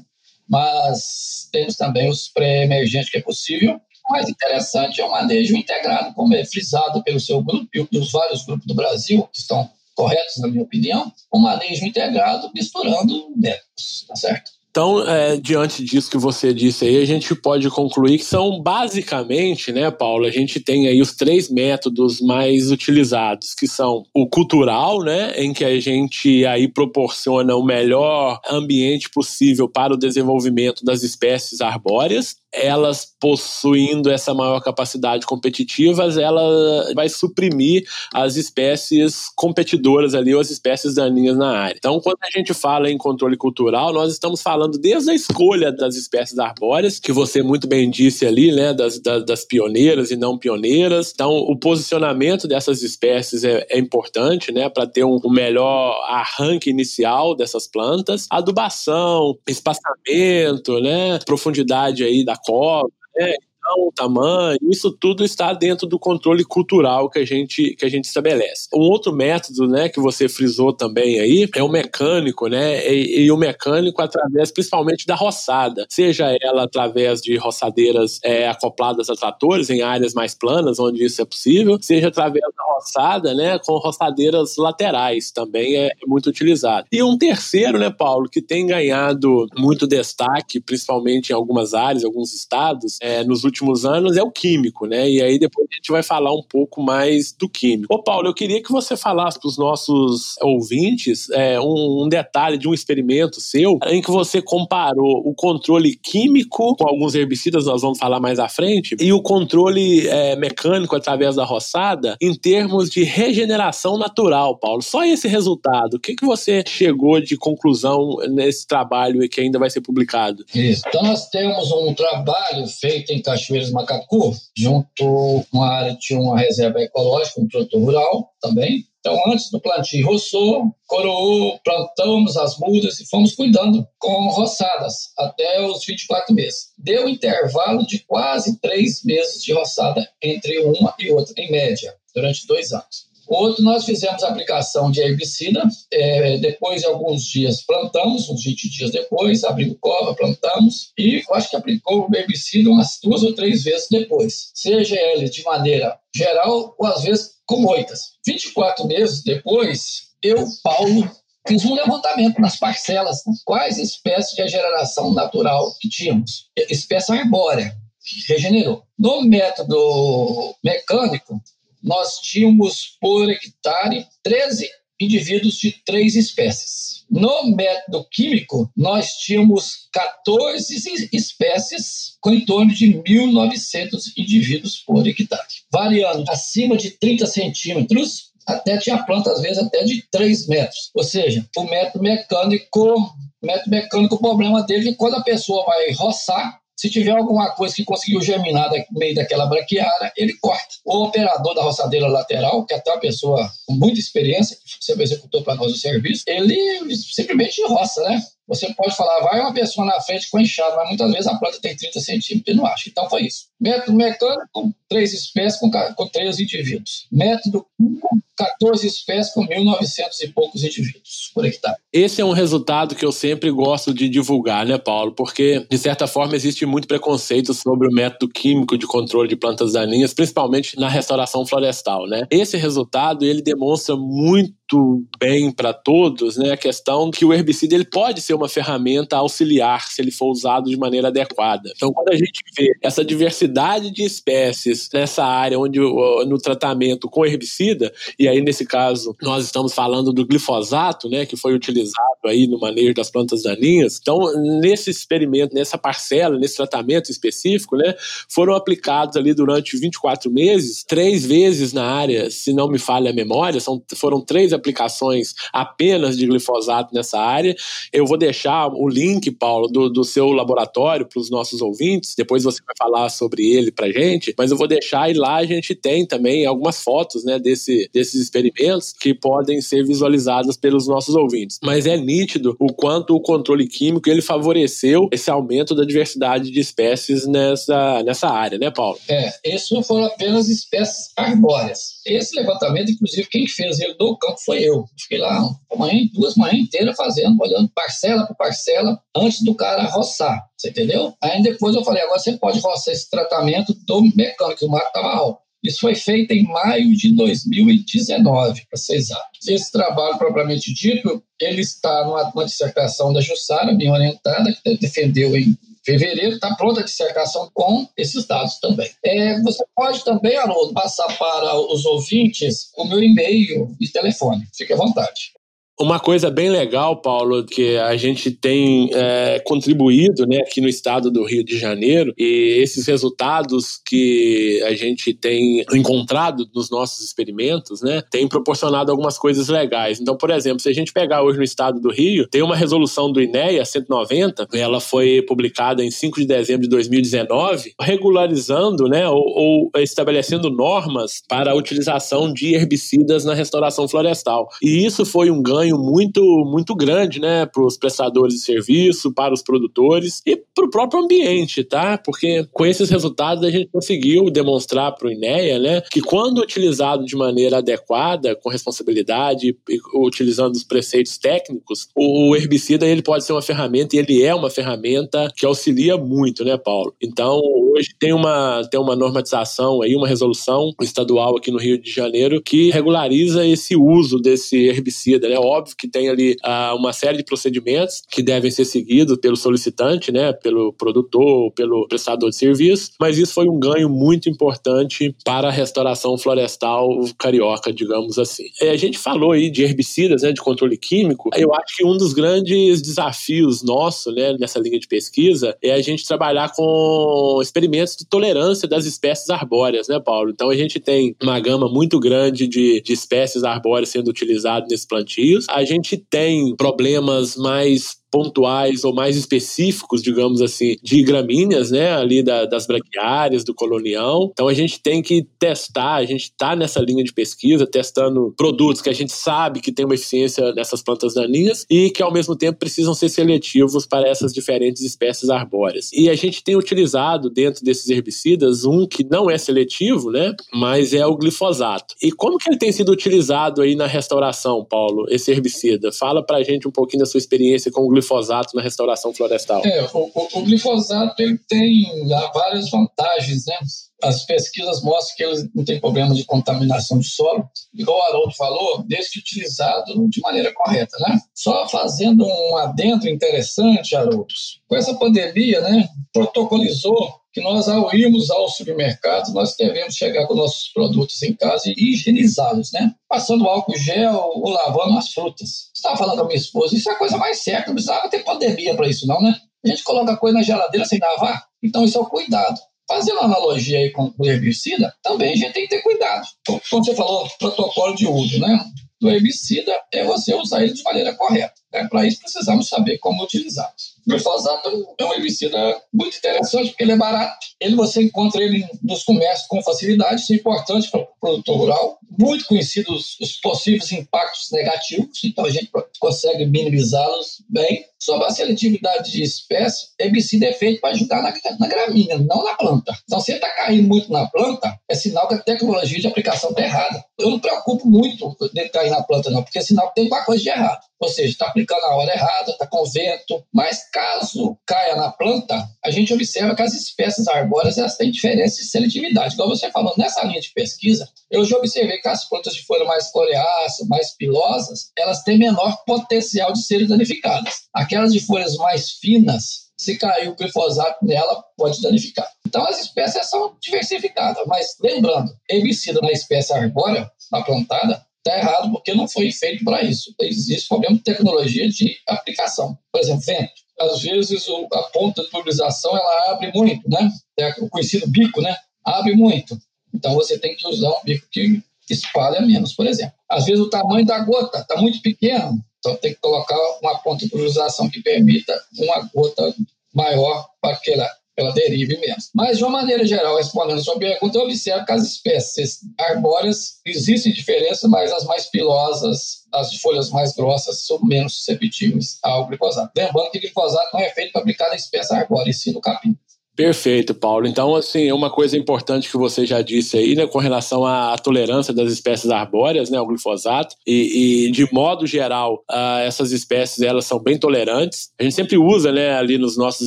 mas temos também os pré-emergentes que é possível. O mais interessante é o manejo integrado, como é frisado pelo seu grupo e os vários grupos do Brasil, que estão corretos, na minha opinião, o manejo integrado misturando métodos, tá certo? Então, é, diante disso que você disse aí, a gente pode concluir que são basicamente, né, Paulo, a gente tem aí os três métodos mais utilizados, que são o cultural, né, em que a gente aí proporciona o melhor ambiente possível para o desenvolvimento das espécies arbóreas, elas possuindo essa maior capacidade competitiva, ela vai suprimir as espécies competidoras ali, ou as espécies daninhas na área. Então, quando a gente fala em controle cultural, nós estamos falando desde a escolha das espécies arbóreas, que você muito bem disse ali, né, das, das, das pioneiras e não pioneiras. Então, o posicionamento dessas espécies é, é importante, né, para ter um, um melhor arranque inicial dessas plantas. Adubação, espaçamento, né, profundidade aí da cova, né? o tamanho, isso tudo está dentro do controle cultural que a gente, que a gente estabelece. Um outro método, né, que você frisou também aí, é o mecânico, né, e, e o mecânico através principalmente da roçada, seja ela através de roçadeiras é, acopladas a tratores em áreas mais planas, onde isso é possível, seja através da roçada, né, com roçadeiras laterais, também é muito utilizado. E um terceiro, né, Paulo, que tem ganhado muito destaque, principalmente em algumas áreas, alguns estados, é, nos últimos anos é o químico, né? E aí depois a gente vai falar um pouco mais do químico. Ô, Paulo, eu queria que você falasse para os nossos ouvintes é, um, um, detalhe de um experimento seu em que você comparou o controle químico com alguns herbicidas, nós vamos falar mais à frente, e o controle é, mecânico através da roçada em termos de regeneração natural, Paulo. Só esse resultado, o que, que você chegou de conclusão nesse trabalho que ainda vai ser publicado? Isso. Então, nós temos um trabalho feito em Cachoeira Cachoeiras Macacu, junto com a área de uma reserva ecológica, um produtor rural também. Então, antes do plantio, roçou, coroou, plantamos as mudas e fomos cuidando com roçadas até os 24 meses. Deu intervalo de quase três meses de roçada entre uma e outra, em média, durante dois anos. Outro, nós fizemos aplicação de herbicida, é, depois de alguns dias plantamos, uns 20 dias depois, abrimos cova, plantamos, e acho que aplicou o herbicida umas duas ou três vezes depois, seja ele de maneira geral ou às vezes com moitas. 24 meses depois, eu, Paulo, fiz um levantamento nas parcelas, né? quais espécies de regeneração natural que tínhamos. Espécie arbórea, que regenerou. No método mecânico, nós tínhamos por hectare 13 indivíduos de três espécies. No método químico, nós tínhamos 14 espécies com em torno de 1.900 indivíduos por hectare, variando acima de 30 centímetros até tinha planta, às vezes, até de 3 metros. Ou seja, o método mecânico, o método mecânico, o problema dele é que quando a pessoa vai roçar, se tiver alguma coisa que conseguiu germinar no meio daquela braquiária, ele corta. O operador da roçadeira lateral, que é até uma pessoa com muita experiência, que sempre executou para nós o serviço, ele simplesmente roça, né? Você pode falar, vai uma pessoa na frente com enxada, mas muitas vezes a planta tem 30 centímetros e não acha. Então foi isso. Método mecânico, três espécies com, com três indivíduos. Método com 14 espécies com 1.900 e poucos indivíduos por hectare. Esse é um resultado que eu sempre gosto de divulgar, né, Paulo? Porque, de certa forma, existe muito preconceito sobre o método químico de controle de plantas daninhas, principalmente na restauração florestal, né? Esse resultado, ele demonstra muito bem para todos, né, a questão que o herbicida ele pode ser uma ferramenta auxiliar se ele for usado de maneira adequada. Então, quando a gente vê essa diversidade de espécies nessa área onde no tratamento com herbicida, e aí nesse caso nós estamos falando do glifosato, né, que foi utilizado aí no manejo das plantas daninhas. Então, nesse experimento, nessa parcela, nesse tratamento específico, né, foram aplicados ali durante 24 meses, três vezes na área, se não me falha a memória, são, foram três aplicações apenas de glifosato nessa área. Eu vou deixar o link, Paulo, do, do seu laboratório para os nossos ouvintes. Depois você vai falar sobre ele para gente, mas eu vou deixar e lá a gente tem também algumas fotos, né, desse, desses experimentos que podem ser visualizadas pelos nossos ouvintes. Mas é nítido o quanto o controle químico ele favoreceu esse aumento da diversidade de espécies nessa, nessa área, né, Paulo? É, isso foram apenas espécies arbóreas. Esse levantamento, inclusive, quem fez ele do campo foi eu. Fiquei lá manhã, duas manhãs inteiras fazendo, olhando parcela por parcela, antes do cara roçar. Você entendeu? Aí depois eu falei, agora você pode roçar esse tratamento do mecânico, o mato estava alto. Isso foi feito em maio de 2019, para ser exato. Esse trabalho, propriamente dito, ele está numa dissertação da Jussara, bem orientada, que defendeu em fevereiro, está pronta a dissertação com esses dados também. É, você pode também, Haroldo, passar para os ouvintes o meu e-mail e telefone. Fique à vontade. Uma coisa bem legal, Paulo, que a gente tem é, contribuído né, aqui no estado do Rio de Janeiro, e esses resultados que a gente tem encontrado nos nossos experimentos, né, tem proporcionado algumas coisas legais. Então, por exemplo, se a gente pegar hoje no estado do Rio, tem uma resolução do INEA 190, ela foi publicada em 5 de dezembro de 2019, regularizando né, ou, ou estabelecendo normas para a utilização de herbicidas na restauração florestal. E isso foi um ganho ganho muito, muito grande, né, para os prestadores de serviço, para os produtores e para o próprio ambiente, tá? Porque com esses resultados a gente conseguiu demonstrar para o INEA, né, que quando utilizado de maneira adequada, com responsabilidade, utilizando os preceitos técnicos, o herbicida ele pode ser uma ferramenta e ele é uma ferramenta que auxilia muito, né, Paulo? Então, hoje tem uma, tem uma normatização aí, uma resolução estadual aqui no Rio de Janeiro que regulariza esse uso desse herbicida, né? Óbvio que tem ali ah, uma série de procedimentos que devem ser seguidos pelo solicitante, né? Pelo produtor, pelo prestador de serviço, mas isso foi um ganho muito importante para a restauração florestal carioca, digamos assim. A gente falou aí de herbicidas, né? De controle químico. Eu acho que um dos grandes desafios nosso, né? Nessa linha de pesquisa é a gente trabalhar com experimentos de tolerância das espécies arbóreas, né, Paulo? Então a gente tem uma gama muito grande de, de espécies arbóreas sendo utilizadas nesses plantios. A gente tem problemas mais pontuais ou mais específicos, digamos assim, de gramíneas, né, ali da, das braquiárias, do colonial. Então a gente tem que testar, a gente está nessa linha de pesquisa, testando produtos que a gente sabe que tem uma eficiência nessas plantas daninhas e que ao mesmo tempo precisam ser seletivos para essas diferentes espécies arbóreas. E a gente tem utilizado dentro desses herbicidas um que não é seletivo, né, mas é o glifosato. E como que ele tem sido utilizado aí na restauração, Paulo, esse herbicida? Fala pra gente um pouquinho da sua experiência com o glifosato glifosato na restauração florestal? É, o, o, o glifosato ele tem várias vantagens, né? As pesquisas mostram que ele não tem problema de contaminação de solo, igual o Haroldo falou, desde que utilizado de maneira correta, né? Só fazendo um adendo interessante, Haroldo, com essa pandemia, né, protocolizou que nós, ao irmos ao supermercado, nós devemos chegar com nossos produtos em casa e higienizá-los, né? Passando álcool gel ou lavando as frutas. Estava falando com minha esposa, isso é a coisa mais certa, não precisava ter pandemia para isso, não, né? A gente coloca a coisa na geladeira sem lavar, então isso é o cuidado. Fazendo analogia aí com o herbicida, também a gente tem que ter cuidado. Como você falou, protocolo de uso, né? Do herbicida é você usar ele de maneira correta. Né? Para isso, precisamos saber como utilizá-los. Glifosato é um herbicida muito interessante, porque ele é barato. Ele você encontra ele nos comércios com facilidade, isso é importante para o produtor rural. muito conhecidos os possíveis impactos negativos, então a gente consegue minimizá-los bem. Sobre a seletividade de espécie, herbicida é feito para ajudar na, na gramínea, não na planta. Então, se ele está caindo muito na planta, é sinal que a tecnologia de aplicação está errada. Eu não me preocupo muito dele cair na planta, não, porque é sinal que tem alguma coisa de errado. Ou seja, está aplicando na hora errada, está com vento. Mas caso caia na planta, a gente observa que as espécies arbóreas elas têm diferença de seletividade. Igual você falou, nessa linha de pesquisa, eu já observei que as plantas de folha mais coriáceas, mais pilosas, elas têm menor potencial de serem danificadas. Aquelas de folhas mais finas, se cair o glifosato nela, pode danificar. Então, as espécies são diversificadas, mas lembrando, herbicida na espécie arbórea, na plantada, está errado porque não foi feito para isso. Existe problema de tecnologia de aplicação. Por exemplo, vento. Às vezes a ponta de pulverização ela abre muito, né? É o conhecido bico, né? Abre muito. Então você tem que usar um bico que espalha menos, por exemplo. Às vezes o tamanho da gota está muito pequeno, então tem que colocar uma ponta de pulverização que permita uma gota maior para aquela ela derive mesmo. Mas, de uma maneira geral, respondendo a sua pergunta, eu observo que as espécies arbóreas existem diferenças, mas as mais pilosas, as folhas mais grossas, são menos susceptíveis ao glifosato. Lembrando que o glifosato não é feito para aplicar na espécie arbórea, e sim no capim. Perfeito, Paulo. Então, assim, uma coisa importante que você já disse aí, né, com relação à tolerância das espécies arbóreas, né, ao glifosato, e, e de modo geral, uh, essas espécies, elas são bem tolerantes. A gente sempre usa, né, ali nos nossos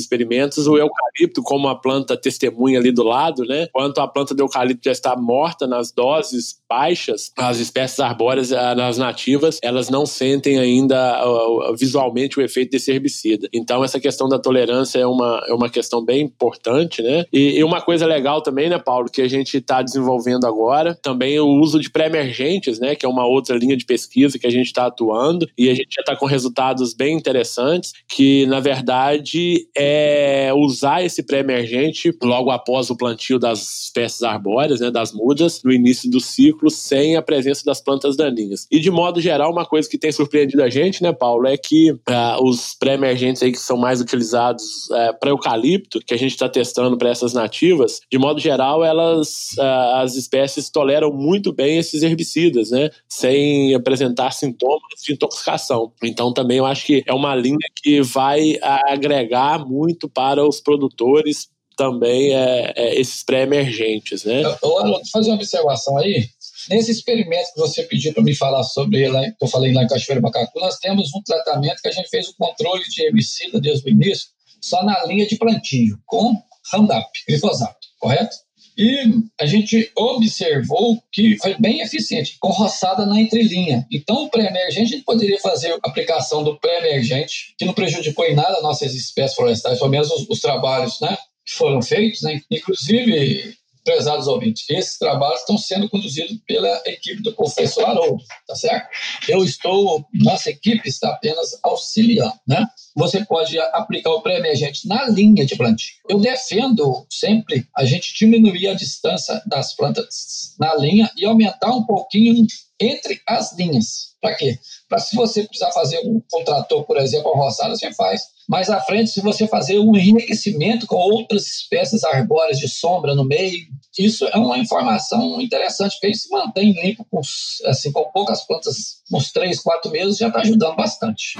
experimentos, o eucalipto como a planta testemunha ali do lado, né, quanto a planta de eucalipto já está morta nas doses baixas, as espécies arbóreas, uh, nas nativas, elas não sentem ainda uh, visualmente o efeito desse herbicida. Então, essa questão da tolerância é uma, é uma questão bem importante importante, né? E, e uma coisa legal também, né, Paulo, que a gente está desenvolvendo agora, também o uso de pré-emergentes, né, que é uma outra linha de pesquisa que a gente está atuando e a gente já está com resultados bem interessantes, que na verdade é usar esse pré-emergente logo após o plantio das espécies arbóreas, né, das mudas, no início do ciclo, sem a presença das plantas daninhas. E de modo geral, uma coisa que tem surpreendido a gente, né, Paulo, é que uh, os pré-emergentes aí que são mais utilizados uh, para eucalipto, que a gente está testando para essas nativas, de modo geral, elas, uh, as espécies toleram muito bem esses herbicidas, né? Sem apresentar sintomas de intoxicação. Então, também eu acho que é uma linha que vai agregar muito para os produtores também é, é esses pré-emergentes, né? Vou fazer uma observação aí. Nesse experimento que você pediu para me falar sobre, lá, que eu falei lá em Cachoeira Macacu, nós temos um tratamento que a gente fez o controle de herbicida desde o início, só na linha de plantio, com Roundup, glifosato, correto? E a gente observou que foi bem eficiente, com roçada na entrelinha. Então, o pré-emergente, a gente poderia fazer a aplicação do pré-emergente, que não prejudicou em nada nossas espécies florestais, pelo menos os, os trabalhos né, que foram feitos. Né? Inclusive, prezados ouvintes, esses trabalhos estão sendo conduzidos pela equipe do professor Haroldo, tá certo? Eu estou, nossa equipe está apenas auxiliando, né? Você pode aplicar o pré-emergente na linha de plantio. Eu defendo sempre a gente diminuir a distância das plantas na linha e aumentar um pouquinho entre as linhas. Para quê? Para se você precisar fazer um contrator, por exemplo, roçada, você faz. Mais à frente, se você fazer um enriquecimento com outras espécies arbóreas de sombra no meio, isso é uma informação interessante, porque se mantém limpo com, assim, com poucas plantas, uns três, quatro meses, já está ajudando bastante.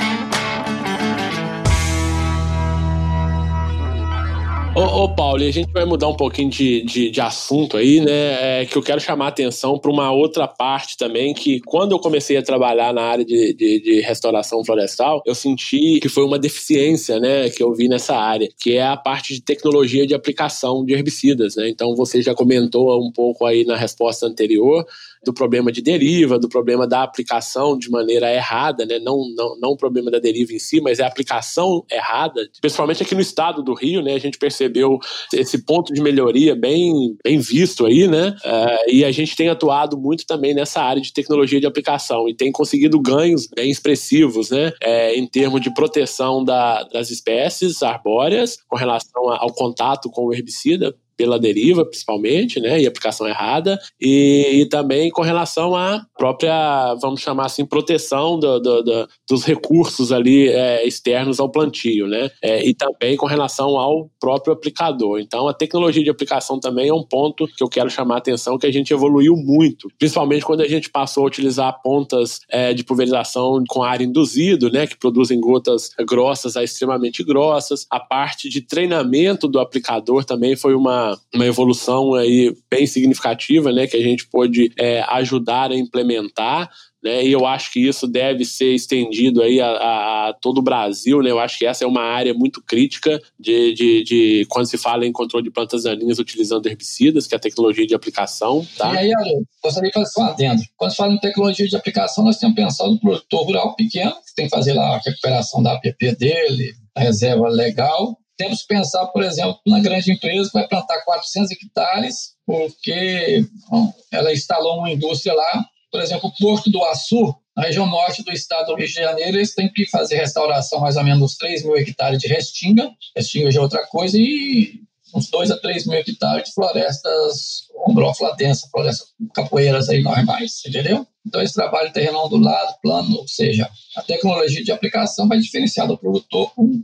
Ô, ô, Paulo, a gente vai mudar um pouquinho de, de, de assunto aí, né? É, que eu quero chamar a atenção para uma outra parte também, que quando eu comecei a trabalhar na área de, de, de, restauração florestal, eu senti que foi uma deficiência, né, que eu vi nessa área, que é a parte de tecnologia de aplicação de herbicidas, né? Então você já comentou um pouco aí na resposta anterior do problema de deriva, do problema da aplicação de maneira errada, né? não, não, não o problema da deriva em si, mas é a aplicação errada, principalmente aqui no estado do Rio, né? a gente percebeu esse ponto de melhoria bem, bem visto aí, né? Uh, e a gente tem atuado muito também nessa área de tecnologia de aplicação e tem conseguido ganhos bem expressivos, né? É, em termos de proteção da, das espécies arbóreas com relação ao contato com o herbicida, pela deriva, principalmente, né, e aplicação errada, e, e também com relação à própria, vamos chamar assim, proteção do, do, do, dos recursos ali é, externos ao plantio, né, é, e também com relação ao próprio aplicador. Então, a tecnologia de aplicação também é um ponto que eu quero chamar a atenção, que a gente evoluiu muito, principalmente quando a gente passou a utilizar pontas é, de pulverização com ar induzido, né, que produzem gotas grossas a extremamente grossas. A parte de treinamento do aplicador também foi uma, uma evolução aí bem significativa, né, que a gente pôde é, ajudar a implementar né? E eu acho que isso deve ser estendido aí a, a, a, todo o Brasil, né? Eu acho que essa é uma área muito crítica de, de, de, quando se fala em controle de plantas daninhas utilizando herbicidas, que é a tecnologia de aplicação, tá? E aí, Ale, gostaria de fazer um adendo. Quando se fala em tecnologia de aplicação, nós temos pensado no produtor rural pequeno, que tem que fazer lá a recuperação da APP dele, a reserva legal, temos que pensar, por exemplo, na grande empresa que vai plantar 400 hectares, porque bom, ela instalou uma indústria lá. Por exemplo, o Porto do Açu, na região norte do estado do Rio de Janeiro, eles têm que fazer restauração mais ou menos 3 mil hectares de restinga, restinga já é outra coisa, e uns 2 a 3 mil hectares de florestas ombrófila densa, florestas capoeiras aí normais, entendeu? Então, esse trabalho terrenão do lado, plano, ou seja, a tecnologia de aplicação vai diferenciar do produtor com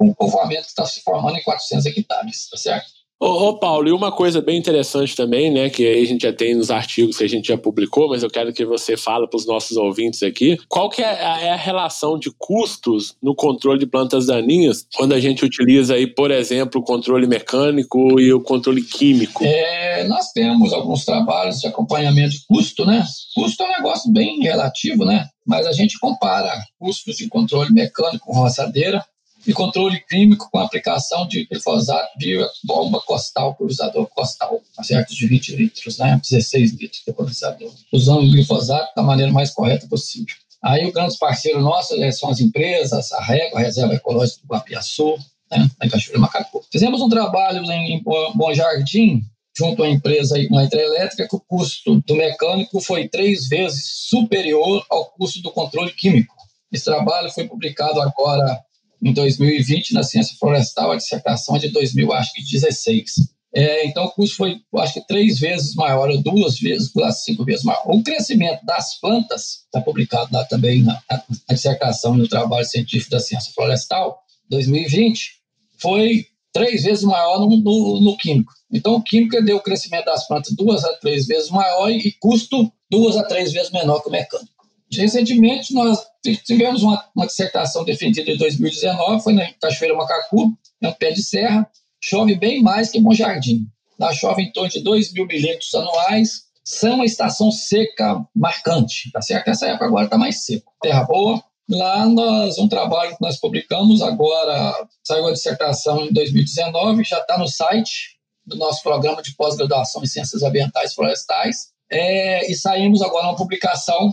um povoamento que está se formando em 400 hectares, tá certo? Ô, ô, Paulo, e uma coisa bem interessante também, né, que a gente já tem nos artigos que a gente já publicou, mas eu quero que você fale para os nossos ouvintes aqui, qual que é a, é a, relação de custos no controle de plantas daninhas quando a gente utiliza aí, por exemplo, o controle mecânico e o controle químico? É, nós temos alguns trabalhos de acompanhamento de custo, né? Custo é um negócio bem relativo, né? Mas a gente compara custos de controle mecânico com roçadeira e controle químico com aplicação de glifosato via bomba costal, pulverizador costal, a cerca de 20 litros, né? 16 litros de pulverizador, usando o glifosato da maneira mais correta possível. Aí o grande parceiro nosso né, são as empresas, a REGO, a Reserva Ecológica do Guapiaçu, né, em Cachoeira Macacu. Fizemos um trabalho em, em Bom Jardim, junto à empresa, uma hidrelétrica, que o custo do mecânico foi três vezes superior ao custo do controle químico. Esse trabalho foi publicado agora em 2020 na ciência florestal, a dissertação é de 2016. É, então, o custo foi, acho que, três vezes maior, ou duas vezes, cinco vezes maior. O crescimento das plantas, está publicado lá também na, na dissertação no trabalho científico da ciência florestal, 2020, foi três vezes maior no, no, no, químico. Então, o químico deu o crescimento das plantas duas a três vezes maior e custo duas a três vezes menor que o mecânico. Recentemente, nós tivemos uma, uma dissertação defendida em 2019, foi na Cachoeira Macacu, é um pé de serra, chove bem mais que Bom Jardim. Lá chove em torno de 2 mil milímetros anuais, são uma estação seca marcante, tá certo? Essa época agora está mais seco. Terra boa. Lá nós, um trabalho que nós publicamos agora, saiu a dissertação em 2019, já está no site do nosso programa de pós-graduação em Ciências Ambientais Florestais, é, e saímos agora uma publicação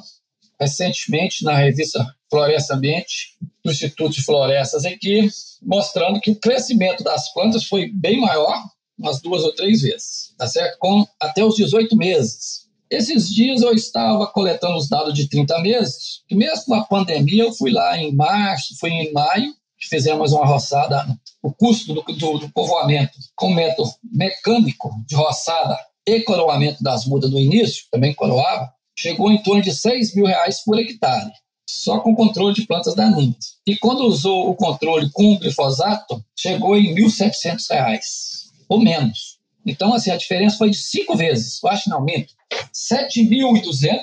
recentemente na revista Floresta Ambiente, do Instituto de Florestas aqui, mostrando que o crescimento das plantas foi bem maior, umas duas ou três vezes, tá certo? Com até os 18 meses. Esses dias eu estava coletando os dados de 30 meses, e mesmo com a pandemia, eu fui lá em março, fui em maio, que fizemos uma roçada, o custo do, do, do povoamento com método mecânico de roçada e coroamento das mudas no início, também coroava, chegou em torno de 6 mil reais por hectare, só com controle de plantas daninhas. E quando usou o controle com o glifosato, chegou em 1.700 reais, ou menos. Então, assim, a diferença foi de cinco vezes, eu acho que não minto. 7.200.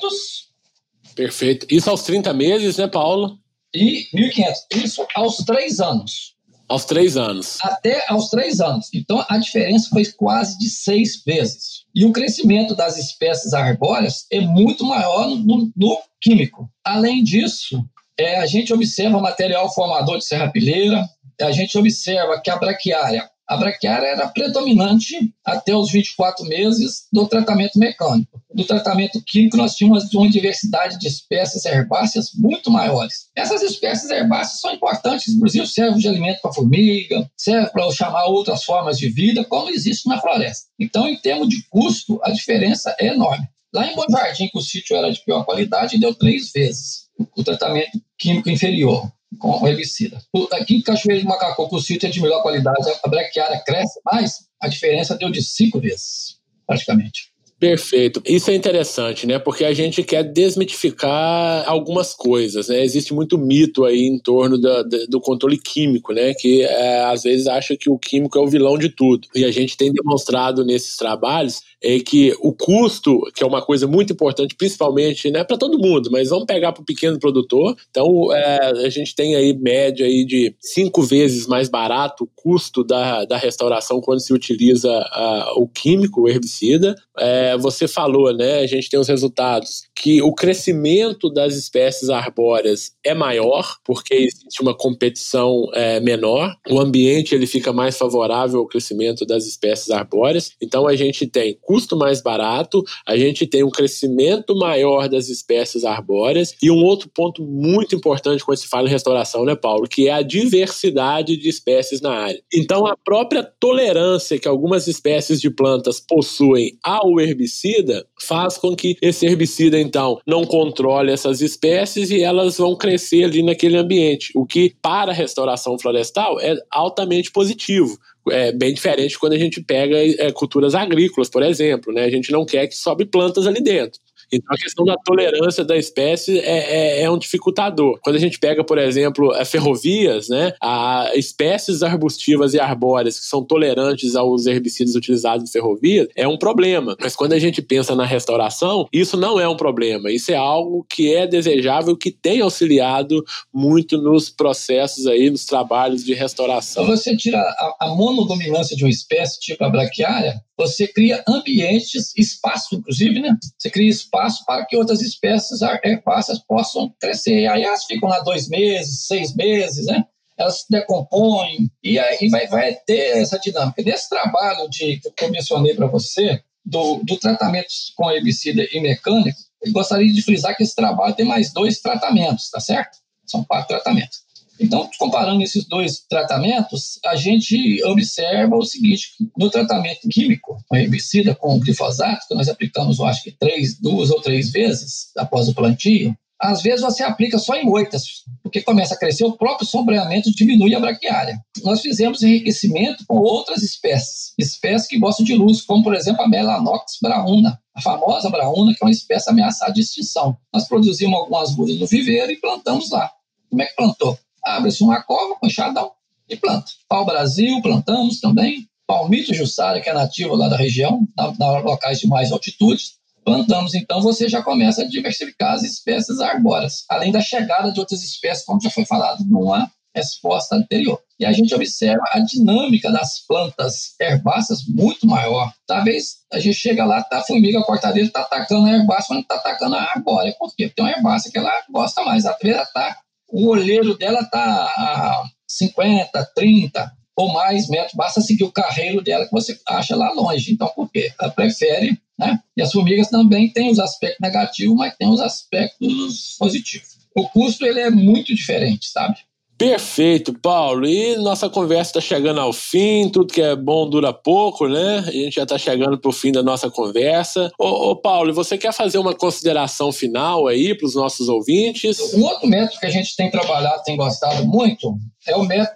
Perfeito. Isso aos 30 meses, né, Paulo? E 1.500. Isso aos três anos. Aos três anos. Até aos três anos. Então, a diferença foi quase de seis vezes. E o crescimento das espécies arbóreas é muito maior no, no químico. Além disso, é, a gente observa material formador de serrapilheira, a gente observa que a braquiária a braquiária era predominante até os 24 meses do tratamento mecânico. Do tratamento químico, nós tínhamos uma diversidade de espécies herbáceas muito maiores. Essas espécies herbáceas são importantes, inclusive servem de alimento para formiga, servem para chamar outras formas de vida, como existe na floresta. Então, em termos de custo, a diferença é enorme. Lá em Bom Jardim, que o sítio era de pior qualidade, deu três vezes o tratamento químico inferior. Com o herbicida. Aqui em Cachoeira de Macacu, o sítio é de melhor qualidade, a braquiária cresce, mas a diferença deu de cinco vezes, praticamente. Perfeito. Isso é interessante, né? Porque a gente quer desmitificar algumas coisas, né? Existe muito mito aí em torno da, do controle químico, né? Que é, às vezes acha que o químico é o vilão de tudo. E a gente tem demonstrado nesses trabalhos é que o custo, que é uma coisa muito importante, principalmente, né, para todo mundo, mas vamos pegar para o pequeno produtor. Então, é, a gente tem aí média aí de cinco vezes mais barato o custo da, da restauração quando se utiliza a, o químico, o herbicida. É, você falou, né, a gente tem os resultados que o crescimento das espécies arbóreas é maior, porque existe uma competição é, menor, o ambiente ele fica mais favorável ao crescimento das espécies arbóreas. Então, a gente tem custo mais barato, a gente tem um crescimento maior das espécies arbóreas e um outro ponto muito importante quando se fala em restauração, né, Paulo, que é a diversidade de espécies na área. Então, a própria tolerância que algumas espécies de plantas possuem ao herbicida faz com que esse herbicida, então, não controle essas espécies e elas vão crescer ali naquele ambiente, o que, para a restauração florestal, é altamente positivo, é bem diferente quando a gente pega é, culturas agrícolas, por exemplo, né? A gente não quer que sobe plantas ali dentro. Então a questão da tolerância da espécie é, é, é um dificultador. Quando a gente pega, por exemplo, ferrovias, né, a espécies arbustivas e arbóreas que são tolerantes aos herbicidas utilizados em ferrovias é um problema. Mas quando a gente pensa na restauração, isso não é um problema. Isso é algo que é desejável, que tem auxiliado muito nos processos aí, nos trabalhos de restauração. Você tira a, a monodominância de uma espécie, tipo a braquiária, você cria ambientes, espaço, inclusive, né? Você cria espaço para que outras espécies herbáceas possam crescer. E aí elas ficam lá dois meses, seis meses, né? Elas se decompõem e aí vai, vai ter essa dinâmica. Nesse trabalho de, que eu mencionei para você, do, do tratamento com herbicida e mecânico, eu gostaria de frisar que esse trabalho tem mais dois tratamentos, tá certo? São quatro tratamentos. Então, comparando esses dois tratamentos, a gente observa o seguinte: no tratamento químico, com herbicida, com glifosato, que nós aplicamos, eu acho que três, duas ou três vezes após o plantio, às vezes você aplica só em moitas, porque começa a crescer, o próprio sombreamento diminui a braquiária. Nós fizemos enriquecimento com outras espécies, espécies que gostam de luz, como por exemplo a Melanox brauna, a famosa brauna, que é uma espécie ameaçada de extinção. Nós produzimos algumas mudas no viveiro e plantamos lá. Como é que plantou? Abre-se uma cova com enxadão e planta. Pau Brasil, plantamos também. Palmito Jussara, que é nativo lá da região, na, na locais de mais altitudes, plantamos. Então você já começa a diversificar as espécies arbóreas, além da chegada de outras espécies, como já foi falado numa resposta anterior. E a gente observa a dinâmica das plantas herbáceas muito maior. Talvez a gente chega lá, tá, a formiga cortadeira está atacando a herbácea, mas não está atacando a arbórea. Por quê? Porque tem uma herbácea que ela gosta mais. Vezes ela está o olheiro dela está a 50, 30 ou mais metros, basta seguir o carreiro dela que você acha lá longe. Então, por quê? Ela prefere, né? E as formigas também têm os aspectos negativos, mas têm os aspectos positivos. O custo ele é muito diferente, sabe? Perfeito, Paulo. E nossa conversa está chegando ao fim. Tudo que é bom dura pouco, né? A gente já está chegando para o fim da nossa conversa. Ô, ô, Paulo, você quer fazer uma consideração final aí para os nossos ouvintes? Um outro método que a gente tem trabalhado, tem gostado muito, é o método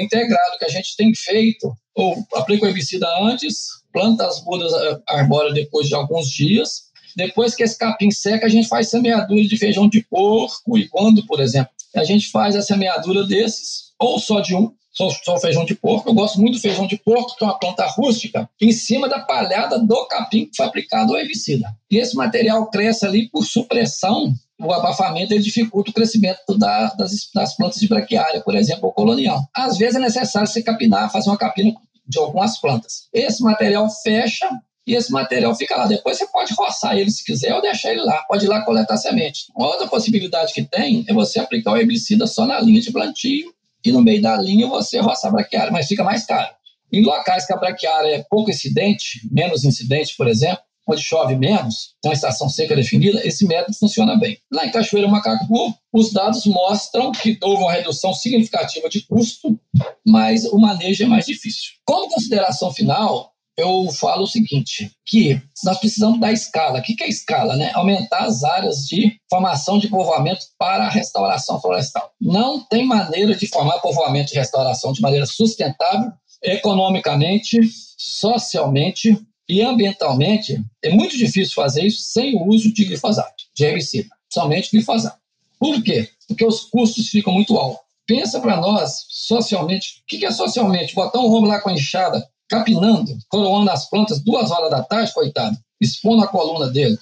integrado que a gente tem feito. Ou aplica o herbicida antes, planta as mudas eh, arbóreas depois de alguns dias. Depois que esse capim seca, a gente faz semeadura de feijão de porco e quando, por exemplo a gente faz a semeadura desses, ou só de um, só, só feijão de porco. Eu gosto muito do feijão de porco, que é uma planta rústica, em cima da palhada do capim que foi aplicado o herbicida. E esse material cresce ali por supressão o abafamento ele dificulta o crescimento da, das, das, plantas de braquiária, por exemplo, ou colonial. Às vezes é necessário você capinar, fazer uma capina de algumas plantas. Esse material fecha e esse material fica lá. Depois você pode roçar ele se quiser ou deixar ele lá. Pode ir lá coletar semente. Uma outra possibilidade que tem é você aplicar o herbicida só na linha de plantio e no meio da linha você roçar a braquiária, mas fica mais caro. Em locais que a braquiária é pouco incidente, menos incidente, por exemplo, onde chove menos, tem uma estação seca definida, esse método funciona bem. Lá em Cachoeira Macacu, os dados mostram que houve uma redução significativa de custo, mas o manejo é mais difícil. Como consideração final, eu falo o seguinte, que nós precisamos da escala. O que é escala? Né? Aumentar as áreas de formação de povoamento para a restauração florestal. Não tem maneira de formar povoamento de restauração de maneira sustentável, economicamente, socialmente e ambientalmente. É muito difícil fazer isso sem o uso de glifosato, de herbicida, somente glifosato. Por quê? Porque os custos ficam muito altos. Pensa para nós, socialmente, o que é socialmente? Botar um homem lá com a enxada, capinando, coroando as plantas duas horas da tarde, coitado, expondo a coluna dele,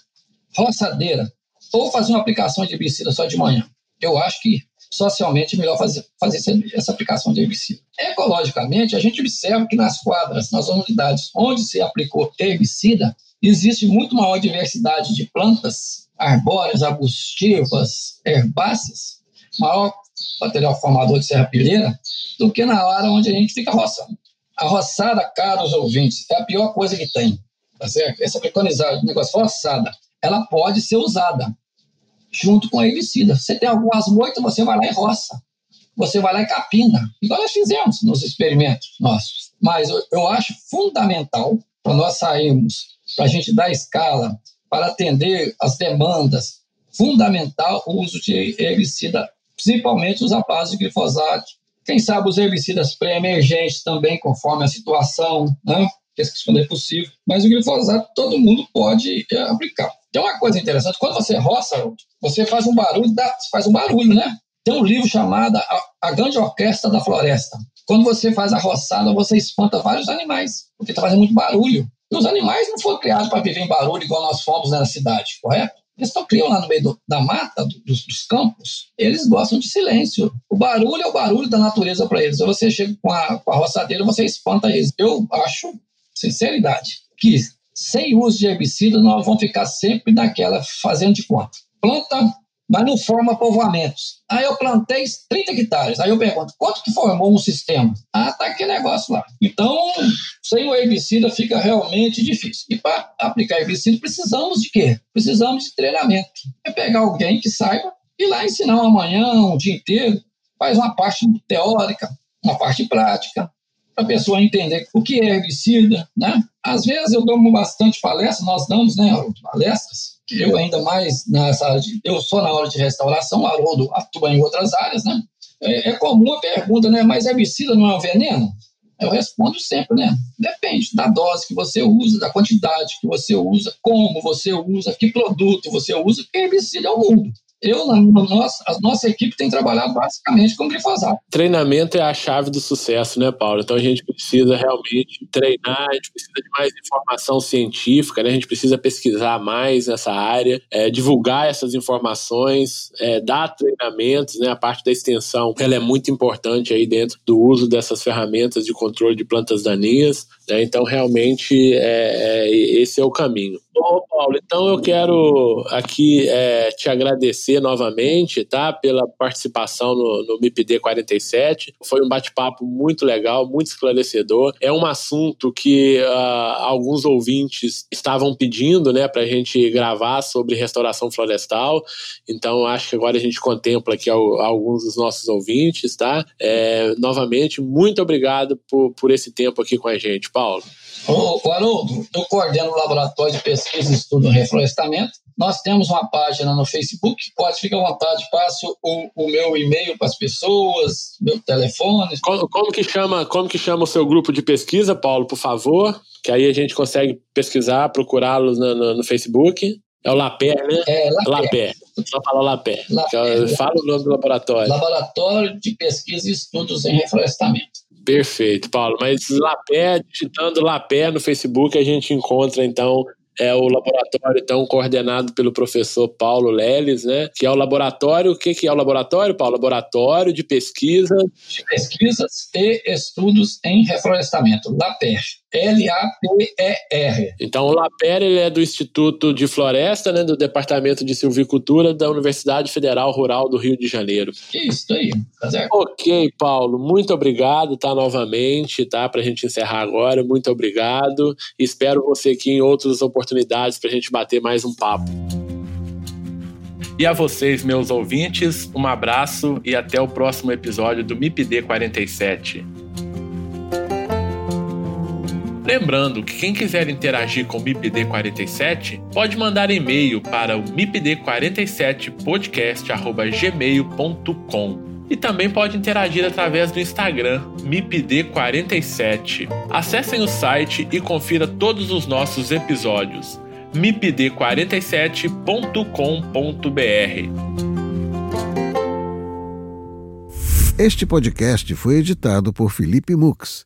roçadeira, ou fazer uma aplicação de herbicida só de manhã. Eu acho que socialmente é melhor fazer, fazer essa aplicação de herbicida. Ecologicamente, a gente observa que nas quadras, nas unidades onde se aplicou herbicida, existe muito maior diversidade de plantas arbóreas, arbustivas, herbáceas, maior material formador de serrapilheira, do que na hora onde a gente fica roçando. A roçada, caros ouvintes, é a pior coisa que tem. Tá certo? Essa preconizada, o negócio roçada, ela pode ser usada junto com a herbicida. Você tem algumas moitas, você vai lá e roça. Você vai lá e capina. Igual nós fizemos nos experimentos nossos. Mas eu, eu acho fundamental para nós sairmos, para a gente dar escala, para atender as demandas, fundamental o uso de herbicida, principalmente os à base de glifosato, quem sabe os herbicidas pré-emergentes também, conforme a situação, né? quando é possível. Mas o glifosato todo mundo pode é, aplicar. Tem uma coisa interessante, quando você roça, você faz um barulho, dá, faz um barulho, né? Tem um livro chamado a, a Grande Orquestra da Floresta. Quando você faz a roçada, você espanta vários animais, porque está fazendo muito barulho. E os animais não foram criados para viver em barulho igual nós fomos na cidade, correto? Eles criando lá no meio do, da mata, do, dos, dos, campos, eles gostam de silêncio. O barulho é o barulho da natureza para eles. Você chega com a, com a roçadeira, você espanta eles. Eu acho, sinceridade, que sem uso de herbicida nós vamos ficar sempre naquela fazendo de conta. Planta mas não forma povoamentos. Aí eu plantei 30 hectares. Aí eu pergunto, quanto que formou um sistema? Ah, tá aquele negócio lá. Então, sem o herbicida fica realmente difícil. E para aplicar herbicida, precisamos de quê? Precisamos de treinamento. É pegar alguém que saiba e lá ensinar uma manhã, um dia inteiro, faz uma parte teórica, uma parte prática, para a pessoa entender o que é herbicida, né? Às vezes eu dou bastante palestra, nós damos, né, palestras, eu ainda mais nessa área de, eu sou na hora de restauração, o Haroldo atua em outras áreas, né? É, é, comum a pergunta, né, mas herbicida não é um veneno? Eu respondo sempre, né? Depende da dose que você usa, da quantidade que você usa, como você usa, que produto você usa, porque herbicida é o mundo eu, na, nossa, a nossa equipe tem trabalhado basicamente com glifosato. Treinamento é a chave do sucesso, né, Paulo? Então a gente precisa realmente treinar, a gente precisa de mais informação científica, né? a gente precisa pesquisar mais nessa área, é, divulgar essas informações, é, dar treinamentos, né? A parte da extensão, ela é muito importante aí dentro do uso dessas ferramentas de controle de plantas daninhas, né? Então realmente é, é esse é o caminho. Bom, Paulo, então eu quero aqui é, te agradecer novamente, tá, pela participação no, no MIPD 47. Foi um bate-papo muito legal, muito esclarecedor. É um assunto que uh, alguns ouvintes estavam pedindo, né, para a gente gravar sobre restauração florestal. Então acho que agora a gente contempla aqui alguns dos nossos ouvintes, tá? É, novamente, muito obrigado por, por esse tempo aqui com a gente, Paulo. Ô, Haroldo, eu coordeno o Laboratório de Pesquisa e Estudo em Reflorestamento. Nós temos uma página no Facebook, pode ficar à vontade, passo o, o meu e-mail para as pessoas, meu telefone. Como, como, que chama, como que chama o seu grupo de pesquisa, Paulo, por favor? Que aí a gente consegue pesquisar, procurá-los no, no, no, Facebook. É o Lapé, né? É, Lapé. Lapé. Só fala Lapé. Lapé. Fala o nome do laboratório. Laboratório de Pesquisa e Estudos em Reflorestamento. Perfeito, Paulo. Mas Lapé, digitando Lapé no Facebook, a gente encontra então é o laboratório então coordenado pelo professor Paulo Leles, né? Que é o laboratório, o que, que é o laboratório, Paulo? Laboratório de pesquisa de pesquisas e estudos em reflorestamento, LAPER. L-A-P-E-R. Então, o LAPER ele é do Instituto de Floresta, né, do Departamento de Silvicultura da Universidade Federal Rural do Rio de Janeiro. Isso aí, tá certo? Ok, Paulo, muito obrigado, tá, novamente, tá, pra gente encerrar agora, muito obrigado. Espero você aqui em outras oportunidades pra gente bater mais um papo. E a vocês, meus ouvintes, um abraço e até o próximo episódio do MIPD 47. Lembrando que quem quiser interagir com o MIPD 47 pode mandar e-mail para o mipd47podcast@gmail.com e também pode interagir através do Instagram MIPD47. Acessem o site e confira todos os nossos episódios mipd47.com.br. Este podcast foi editado por Felipe Mux